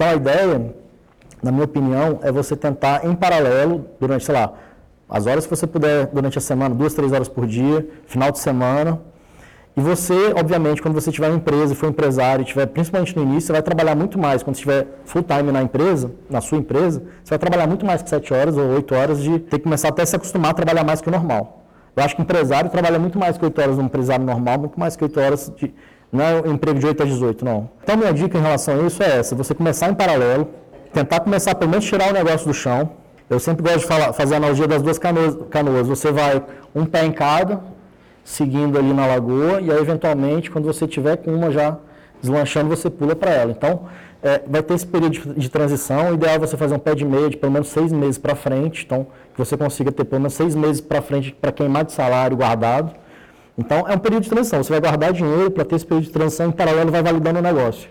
Então a ideia, na minha opinião, é você tentar em paralelo, durante, sei lá, as horas que você puder durante a semana, duas, três horas por dia, final de semana. E você, obviamente, quando você tiver uma empresa e for empresário, tiver, principalmente no início, você vai trabalhar muito mais. Quando estiver full time na empresa, na sua empresa, você vai trabalhar muito mais que sete horas ou oito horas de ter que começar até a se acostumar a trabalhar mais que o normal. Eu acho que empresário trabalha muito mais que oito horas no empresário normal, muito mais que oito horas de. Não é emprego de 8 a 18, não. Então, minha dica em relação a isso é essa: você começar em paralelo, tentar começar pelo menos tirar o negócio do chão, eu sempre gosto de falar, fazer a analogia das duas canoas, canoas. Você vai um pé em cada, seguindo ali na lagoa, e aí, eventualmente, quando você tiver com uma já deslanchando, você pula para ela. Então, é, vai ter esse período de, de, transição. O ideal é você fazer um pé de meia de pelo menos seis meses para frente. Então, que você consiga ter pelo menos seis meses para frente para queimar de salário guardado. Então, é um período de transição. Você vai guardar dinheiro para ter esse período de transição em paralelo vai validando o negócio.